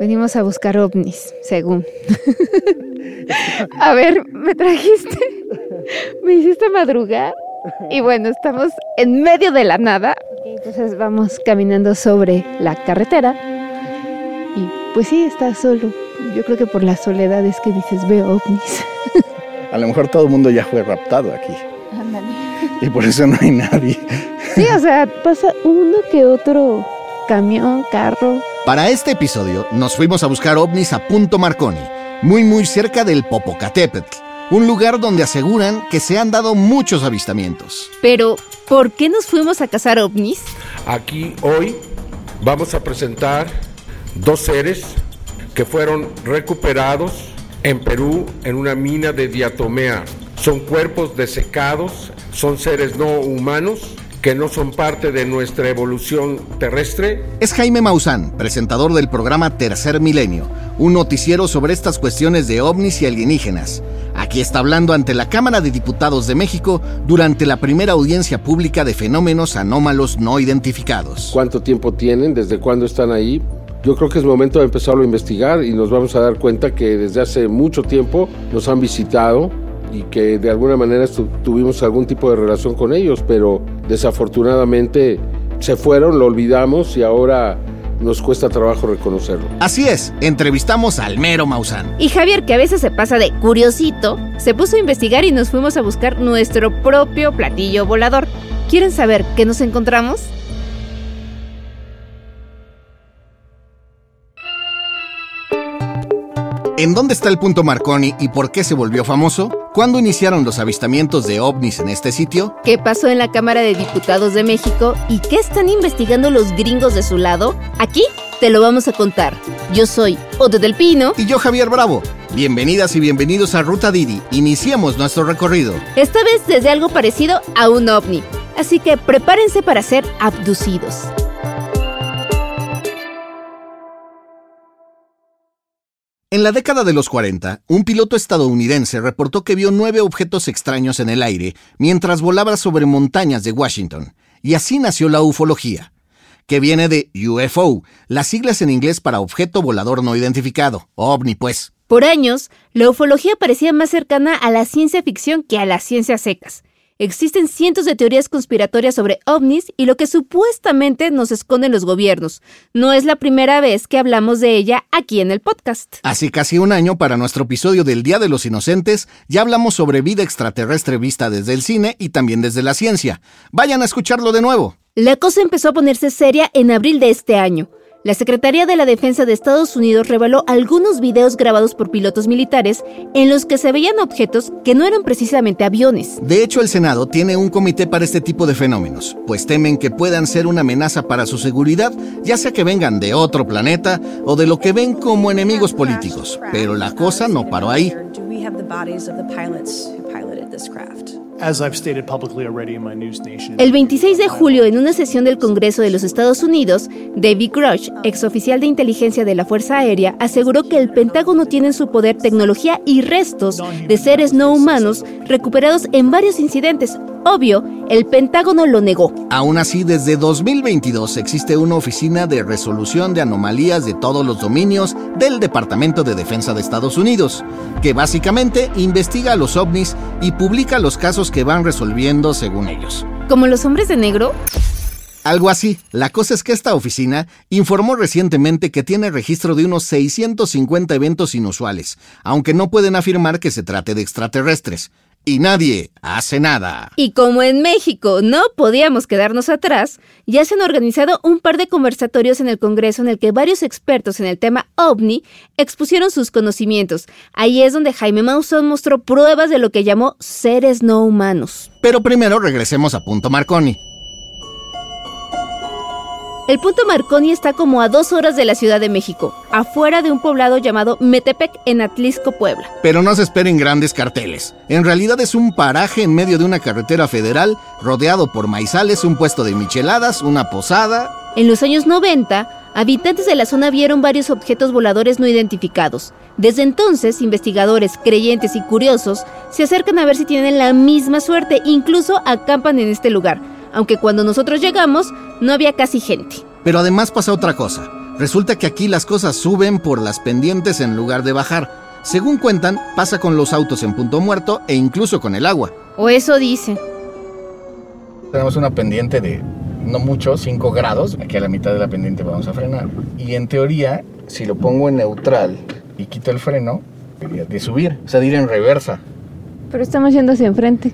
Venimos a buscar ovnis, según. a ver, me trajiste, me hiciste madrugar. Y bueno, estamos en medio de la nada. Entonces vamos caminando sobre la carretera. Y pues sí, está solo. Yo creo que por la soledad es que dices, veo ovnis. A lo mejor todo el mundo ya fue raptado aquí. Ándale. Y por eso no hay nadie. Sí, o sea, pasa uno que otro camión, carro. Para este episodio nos fuimos a buscar ovnis a Punto Marconi, muy muy cerca del Popocatépetl, un lugar donde aseguran que se han dado muchos avistamientos. Pero, ¿por qué nos fuimos a cazar ovnis? Aquí hoy vamos a presentar dos seres que fueron recuperados en Perú en una mina de diatomea. Son cuerpos desecados, son seres no humanos que no son parte de nuestra evolución terrestre. Es Jaime Maussan, presentador del programa Tercer Milenio, un noticiero sobre estas cuestiones de ovnis y alienígenas. Aquí está hablando ante la Cámara de Diputados de México durante la primera audiencia pública de fenómenos anómalos no identificados. ¿Cuánto tiempo tienen? ¿Desde cuándo están ahí? Yo creo que es momento de empezarlo a investigar y nos vamos a dar cuenta que desde hace mucho tiempo nos han visitado y que de alguna manera tuvimos algún tipo de relación con ellos, pero desafortunadamente se fueron, lo olvidamos y ahora nos cuesta trabajo reconocerlo. Así es, entrevistamos al mero Maussan. Y Javier, que a veces se pasa de curiosito, se puso a investigar y nos fuimos a buscar nuestro propio platillo volador. ¿Quieren saber qué nos encontramos? ¿En dónde está el punto Marconi y por qué se volvió famoso? ¿Cuándo iniciaron los avistamientos de ovnis en este sitio? ¿Qué pasó en la Cámara de Diputados de México y qué están investigando los gringos de su lado? Aquí te lo vamos a contar. Yo soy Otto del Pino. Y yo Javier Bravo. Bienvenidas y bienvenidos a Ruta Didi. Iniciemos nuestro recorrido. Esta vez desde algo parecido a un ovni. Así que prepárense para ser abducidos. En la década de los 40, un piloto estadounidense reportó que vio nueve objetos extraños en el aire mientras volaba sobre montañas de Washington, y así nació la ufología, que viene de UFO, las siglas en inglés para objeto volador no identificado, ovni pues. Por años, la ufología parecía más cercana a la ciencia ficción que a las ciencias secas. Existen cientos de teorías conspiratorias sobre ovnis y lo que supuestamente nos esconden los gobiernos. No es la primera vez que hablamos de ella aquí en el podcast. Hace casi un año, para nuestro episodio del Día de los Inocentes, ya hablamos sobre vida extraterrestre vista desde el cine y también desde la ciencia. Vayan a escucharlo de nuevo. La cosa empezó a ponerse seria en abril de este año. La Secretaría de la Defensa de Estados Unidos reveló algunos videos grabados por pilotos militares en los que se veían objetos que no eran precisamente aviones. De hecho, el Senado tiene un comité para este tipo de fenómenos, pues temen que puedan ser una amenaza para su seguridad, ya sea que vengan de otro planeta o de lo que ven como enemigos políticos. Pero la cosa no paró ahí. El 26 de julio, en una sesión del Congreso de los Estados Unidos, David Grush, exoficial de inteligencia de la Fuerza Aérea, aseguró que el Pentágono tiene en su poder tecnología y restos de seres no humanos recuperados en varios incidentes. Obvio, el Pentágono lo negó. Aún así, desde 2022 existe una oficina de resolución de anomalías de todos los dominios del Departamento de Defensa de Estados Unidos, que básicamente investiga a los ovnis y publica los casos que van resolviendo según ellos. ¿Como los hombres de negro? Algo así. La cosa es que esta oficina informó recientemente que tiene registro de unos 650 eventos inusuales, aunque no pueden afirmar que se trate de extraterrestres y nadie hace nada. Y como en México no podíamos quedarnos atrás, ya se han organizado un par de conversatorios en el Congreso en el que varios expertos en el tema ovni expusieron sus conocimientos. Ahí es donde Jaime Maussan mostró pruebas de lo que llamó seres no humanos. Pero primero regresemos a Punto Marconi. El punto Marconi está como a dos horas de la Ciudad de México, afuera de un poblado llamado Metepec en Atlisco, Puebla. Pero no se esperen grandes carteles. En realidad es un paraje en medio de una carretera federal, rodeado por maizales, un puesto de micheladas, una posada. En los años 90, habitantes de la zona vieron varios objetos voladores no identificados. Desde entonces, investigadores, creyentes y curiosos se acercan a ver si tienen la misma suerte, incluso acampan en este lugar aunque cuando nosotros llegamos no había casi gente. Pero además pasa otra cosa. Resulta que aquí las cosas suben por las pendientes en lugar de bajar. Según cuentan, pasa con los autos en punto muerto e incluso con el agua. O eso dicen. Tenemos una pendiente de no mucho, 5 grados. Aquí a la mitad de la pendiente vamos a frenar. Y en teoría, si lo pongo en neutral y quito el freno, debería de subir, o sea, de ir en reversa. Pero estamos yendo hacia enfrente.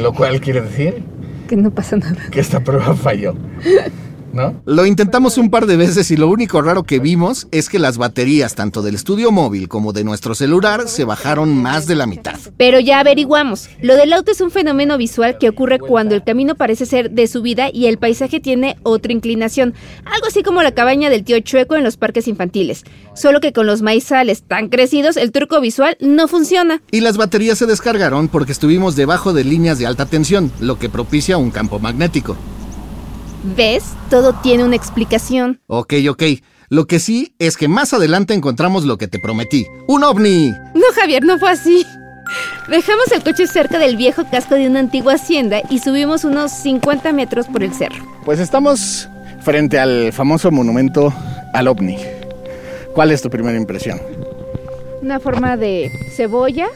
Lo cual quiere decir Que no pasa nada. que esta prueba falló. ¿No? Lo intentamos un par de veces y lo único raro que vimos es que las baterías tanto del estudio móvil como de nuestro celular se bajaron más de la mitad. Pero ya averiguamos. Lo del auto es un fenómeno visual que ocurre cuando el camino parece ser de subida y el paisaje tiene otra inclinación. Algo así como la cabaña del tío Chueco en los parques infantiles. Solo que con los maizales tan crecidos, el truco visual no funciona. Y las baterías se descargaron porque estuvimos debajo de líneas de alta tensión, lo que propicia un campo magnético. ¿Ves? Todo tiene una explicación. Ok, ok. Lo que sí es que más adelante encontramos lo que te prometí. ¡Un ovni! No, Javier, no fue así. Dejamos el coche cerca del viejo casco de una antigua hacienda y subimos unos 50 metros por el cerro. Pues estamos frente al famoso monumento al ovni. ¿Cuál es tu primera impresión? Una forma de cebolla.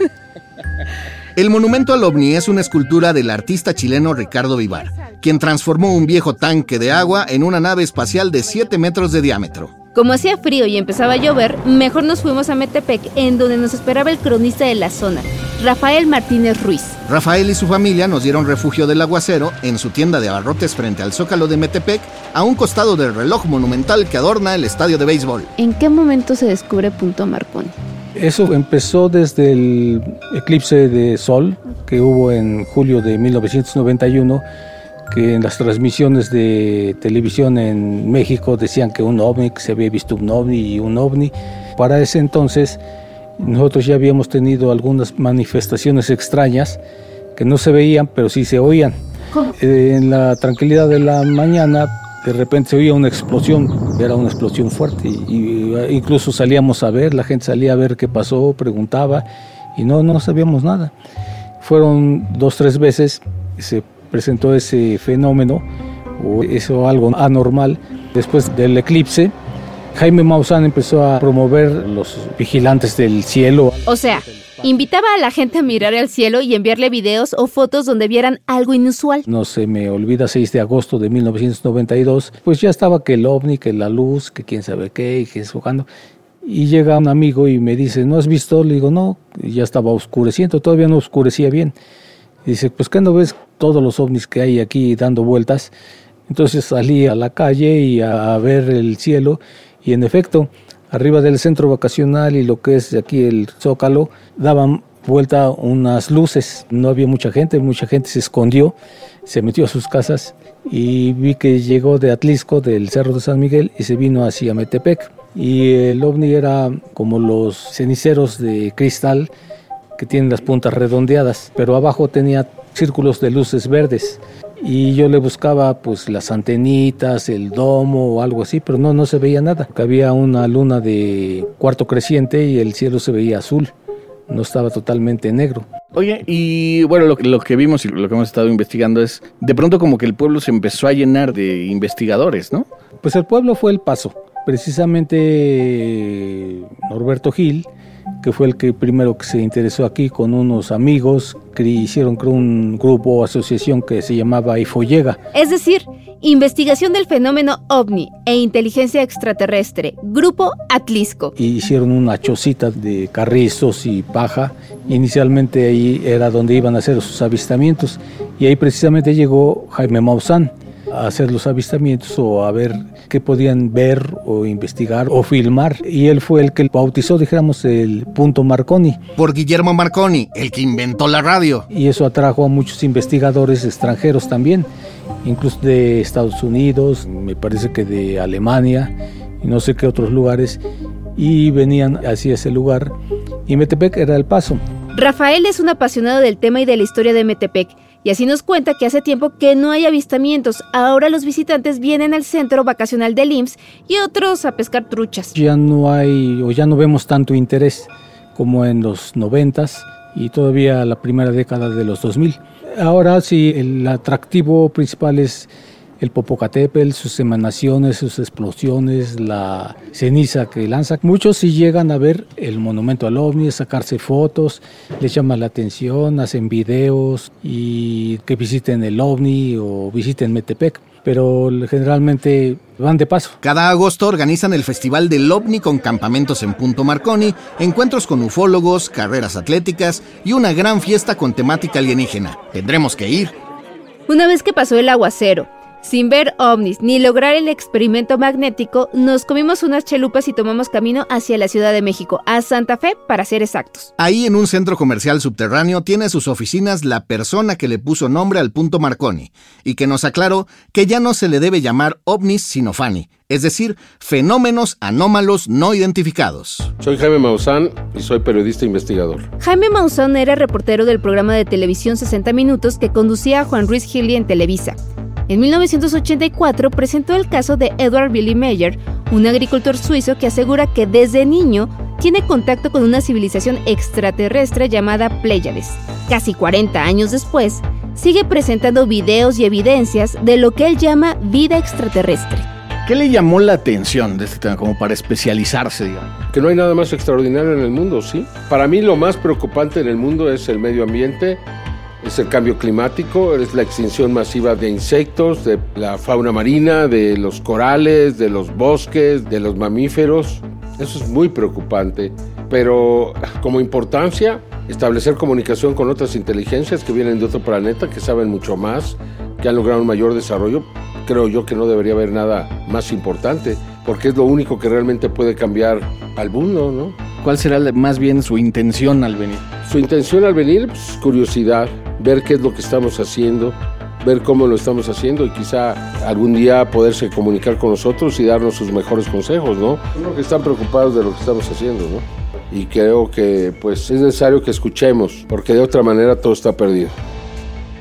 El monumento al ovni es una escultura del artista chileno Ricardo Vivar, quien transformó un viejo tanque de agua en una nave espacial de 7 metros de diámetro. Como hacía frío y empezaba a llover, mejor nos fuimos a Metepec, en donde nos esperaba el cronista de la zona, Rafael Martínez Ruiz. Rafael y su familia nos dieron refugio del aguacero en su tienda de abarrotes frente al Zócalo de Metepec, a un costado del reloj monumental que adorna el estadio de béisbol. ¿En qué momento se descubre Punto Marconi? Eso empezó desde el eclipse de sol que hubo en julio de 1991, que en las transmisiones de televisión en México decían que un ovni, que se había visto un ovni y un ovni. Para ese entonces nosotros ya habíamos tenido algunas manifestaciones extrañas que no se veían, pero sí se oían. Eh, en la tranquilidad de la mañana de repente se oía una explosión, era una explosión fuerte, y, y, incluso salíamos a ver, la gente salía a ver qué pasó, preguntaba, y no, no sabíamos nada. Fueron dos, tres veces, se presentó ese fenómeno, o eso algo anormal, después del eclipse, Jaime Maussan empezó a promover los vigilantes del cielo. O sea, invitaba a la gente a mirar al cielo y enviarle videos o fotos donde vieran algo inusual. No se me olvida, 6 de agosto de 1992, pues ya estaba que el ovni, que la luz, que quién sabe qué, y que jugando. Y llega un amigo y me dice, ¿no has visto? Le digo, no, y ya estaba oscureciendo, todavía no oscurecía bien. Y dice, pues ¿qué no ves todos los ovnis que hay aquí dando vueltas? Entonces salí a la calle y a ver el cielo y en efecto, arriba del centro vacacional y lo que es aquí el Zócalo, daban vuelta unas luces. No había mucha gente, mucha gente se escondió, se metió a sus casas y vi que llegó de Atlisco, del Cerro de San Miguel, y se vino hacia Metepec. Y el ovni era como los ceniceros de cristal que tienen las puntas redondeadas, pero abajo tenía círculos de luces verdes y yo le buscaba pues las antenitas, el domo o algo así, pero no, no se veía nada. Había una luna de cuarto creciente y el cielo se veía azul, no estaba totalmente negro. Oye, y bueno, lo, lo, que vimos y lo que hemos estado investigando es, de pronto como que el pueblo se empezó a llenar de investigadores, ¿no? Pues el pueblo fue el paso. Precisamente Norberto Gil, que fue el que primero que se interesó aquí con unos amigos que hicieron creo, un grupo o asociación que se llamaba IFOLLEGA. Es decir, Investigación del Fenómeno OVNI e Inteligencia Extraterrestre, Grupo Atlisco. Hicieron una chocita de carrizos y paja. Inicialmente ahí era donde iban a hacer sus avistamientos y ahí precisamente llegó Jaime Maussan a hacer los avistamientos o a ver qué podían ver o investigar o filmar. Y él fue el que bautizó, dijéramos, el punto Marconi. Por Guillermo Marconi, el que inventó la radio. Y eso atrajo a muchos investigadores extranjeros también, incluso de Estados Unidos, me parece que de Alemania y no sé qué otros lugares, y venían hacia ese lugar. Y Metepec era el paso. Rafael es un apasionado del tema y de la historia de Metepec y así nos cuenta que hace tiempo que no hay avistamientos. Ahora los visitantes vienen al centro vacacional del IMSS y otros a pescar truchas. Ya no hay o ya no vemos tanto interés como en los noventas y todavía la primera década de los 2000. Ahora sí, el atractivo principal es el Popocatépetl, sus emanaciones, sus explosiones, la ceniza que lanza. Muchos sí llegan a ver el monumento al ovni, sacarse fotos, les llama la atención, hacen videos y que visiten el ovni o visiten Metepec pero generalmente van de paso. Cada agosto organizan el Festival del OVNI con campamentos en Punto Marconi, encuentros con ufólogos, carreras atléticas y una gran fiesta con temática alienígena. Tendremos que ir. Una vez que pasó el aguacero, sin ver ovnis ni lograr el experimento magnético, nos comimos unas chelupas y tomamos camino hacia la Ciudad de México, a Santa Fe para ser exactos. Ahí en un centro comercial subterráneo tiene sus oficinas la persona que le puso nombre al punto Marconi y que nos aclaró que ya no se le debe llamar ovnis sino FANI, es decir, fenómenos anómalos no identificados. Soy Jaime Maussan y soy periodista investigador. Jaime Maussan era reportero del programa de televisión 60 Minutos que conducía a Juan Ruiz Gili en Televisa. En 1984 presentó el caso de Edward Billy Meyer, un agricultor suizo que asegura que desde niño tiene contacto con una civilización extraterrestre llamada Pleiades. Casi 40 años después, sigue presentando videos y evidencias de lo que él llama vida extraterrestre. ¿Qué le llamó la atención de este tema como para especializarse, digamos? Que no hay nada más extraordinario en el mundo, ¿sí? Para mí lo más preocupante en el mundo es el medio ambiente, es el cambio climático, es la extinción masiva de insectos, de la fauna marina, de los corales, de los bosques, de los mamíferos. Eso es muy preocupante, pero como importancia, establecer comunicación con otras inteligencias que vienen de otro planeta, que saben mucho más, que han logrado un mayor desarrollo, creo yo que no debería haber nada más importante, porque es lo único que realmente puede cambiar al mundo, ¿no? ¿Cuál será más bien su intención al venir? Su intención al venir, pues, curiosidad, ver qué es lo que estamos haciendo, ver cómo lo estamos haciendo y quizá algún día poderse comunicar con nosotros y darnos sus mejores consejos, ¿no? Creo que están preocupados de lo que estamos haciendo, ¿no? Y creo que pues es necesario que escuchemos, porque de otra manera todo está perdido.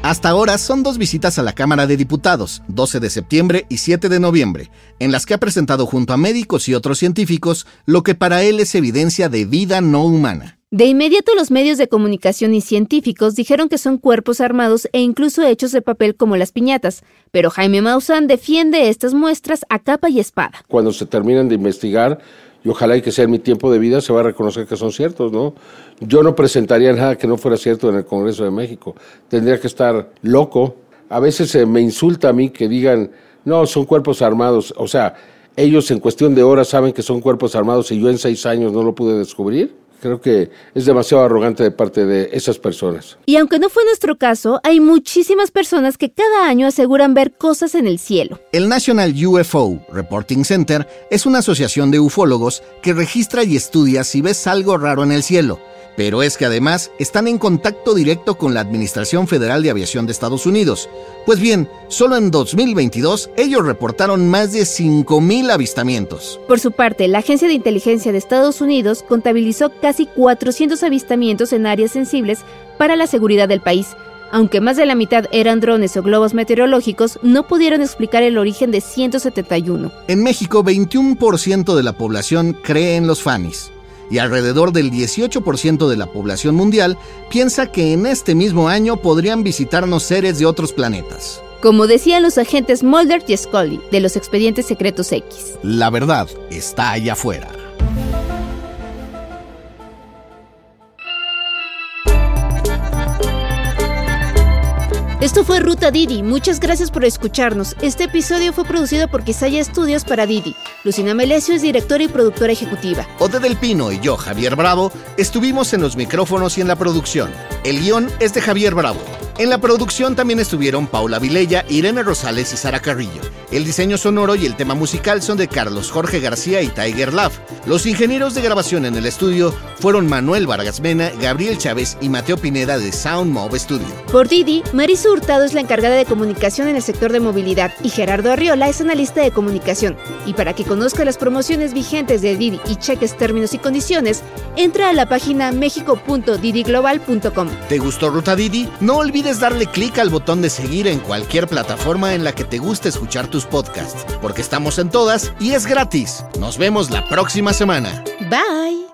Hasta ahora son dos visitas a la Cámara de Diputados, 12 de septiembre y 7 de noviembre, en las que ha presentado junto a médicos y otros científicos lo que para él es evidencia de vida no humana. De inmediato los medios de comunicación y científicos dijeron que son cuerpos armados e incluso hechos de papel como las piñatas, pero Jaime Maussan defiende estas muestras a capa y espada. Cuando se terminan de investigar, y ojalá y que sea en mi tiempo de vida, se va a reconocer que son ciertos, ¿no? Yo no presentaría nada que no fuera cierto en el Congreso de México. Tendría que estar loco. A veces se me insulta a mí que digan, no, son cuerpos armados. O sea, ellos en cuestión de horas saben que son cuerpos armados y yo en seis años no lo pude descubrir. Creo que es demasiado arrogante de parte de esas personas. Y aunque no fue nuestro caso, hay muchísimas personas que cada año aseguran ver cosas en el cielo. El National UFO Reporting Center es una asociación de ufólogos que registra y estudia si ves algo raro en el cielo pero es que además están en contacto directo con la Administración Federal de Aviación de Estados Unidos. Pues bien, solo en 2022 ellos reportaron más de 5.000 avistamientos. Por su parte, la Agencia de Inteligencia de Estados Unidos contabilizó casi 400 avistamientos en áreas sensibles para la seguridad del país. Aunque más de la mitad eran drones o globos meteorológicos, no pudieron explicar el origen de 171. En México, 21% de la población cree en los FANIS y alrededor del 18% de la población mundial piensa que en este mismo año podrían visitarnos seres de otros planetas. Como decían los agentes Mulder y Scully de los expedientes secretos X. La verdad está allá afuera. Esto fue Ruta Didi. Muchas gracias por escucharnos. Este episodio fue producido por Quisaya Estudios para Didi. Lucina Melesio es directora y productora ejecutiva. Ode del Pino y yo, Javier Bravo, estuvimos en los micrófonos y en la producción. El guion es de Javier Bravo. En la producción también estuvieron Paula Vilella, Irene Rosales y Sara Carrillo. El diseño sonoro y el tema musical son de Carlos Jorge García y Tiger Love. Los ingenieros de grabación en el estudio fueron Manuel Vargas Mena, Gabriel Chávez y Mateo Pineda de Sound Mob Studio. Por Didi, Marisa Hurtado es la encargada de comunicación en el sector de movilidad y Gerardo Arriola es analista de comunicación. Y para que conozca las promociones vigentes de Didi y cheques términos y condiciones, entra a la página mexico.didiglobal.com. ¿Te gustó Ruta Didi? No olvides darle clic al botón de seguir en cualquier plataforma en la que te guste escuchar tus podcasts, porque estamos en todas y es gratis. Nos vemos la próxima semana. Bye.